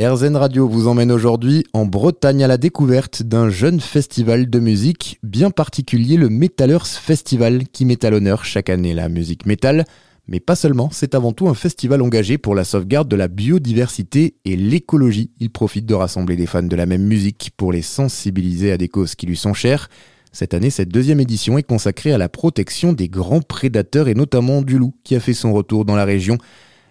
RZN Radio vous emmène aujourd'hui en Bretagne à la découverte d'un jeune festival de musique bien particulier, le Metallers Festival, qui met à l'honneur chaque année la musique métal. Mais pas seulement, c'est avant tout un festival engagé pour la sauvegarde de la biodiversité et l'écologie. Il profite de rassembler des fans de la même musique pour les sensibiliser à des causes qui lui sont chères. Cette année, cette deuxième édition est consacrée à la protection des grands prédateurs et notamment du loup qui a fait son retour dans la région.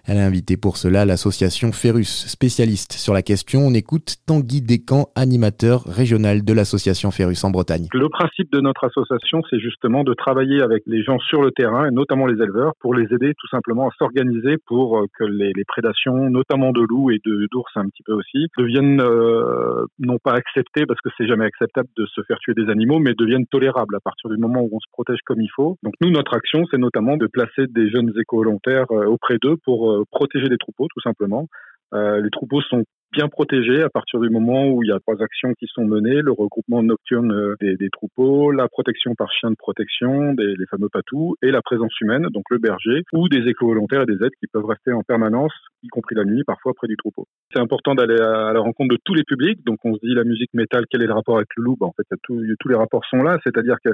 Elle a invité pour cela l'association Ferus, spécialiste sur la question. On écoute Tanguy Descamps, animateur régional de l'association Ferus en Bretagne. Le principe de notre association, c'est justement de travailler avec les gens sur le terrain, et notamment les éleveurs, pour les aider tout simplement à s'organiser pour euh, que les, prédations, notamment de loups et d'ours un petit peu aussi, deviennent euh, non pas acceptées, parce que c'est jamais acceptable de se faire tuer des animaux, mais deviennent tolérables à partir du moment où on se protège comme il faut. Donc nous, notre action, c'est notamment de placer des jeunes éco-volontaires euh, auprès d'eux pour protéger les troupeaux, tout simplement. Euh, les troupeaux sont bien protégés à partir du moment où il y a trois actions qui sont menées le regroupement nocturne euh, des, troupeaux, la protection par chien de protection, des, les fameux patous, et la présence humaine, donc le berger, ou des éco-volontaires et des aides qui peuvent rester en permanence, y compris la nuit, parfois près du troupeau. C'est important d'aller à, la rencontre de tous les publics. Donc on se dit la musique métal, quel est le rapport avec le loup? Ben, En fait, tous les rapports sont là. C'est-à-dire que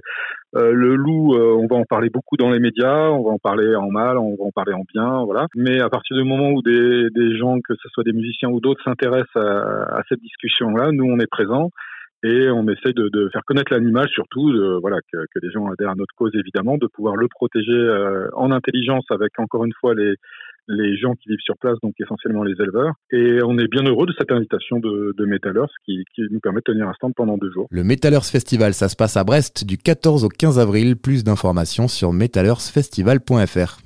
euh, le loup, euh, on va en parler beaucoup dans les médias, on va en parler en mal, on va en parler en bien, voilà. Mais à partir du moment où des, des gens, que ce soit des musiciens ou d'autres, s'intéressent à, cette discussion-là, nous on est présents et on essaie de, faire connaître l'animal surtout, voilà, que, les gens adhèrent à notre cause évidemment, de pouvoir le protéger euh, en intelligence avec encore une fois les, les gens qui vivent sur place, donc essentiellement les éleveurs. Et on est bien heureux de cette invitation de, de Metallers qui, nous permet de tenir un stand pendant deux jours. Le Metallers Festival, ça se passe à Brest du 14 au 15 avril. Plus d'informations sur metallersfestival.fr.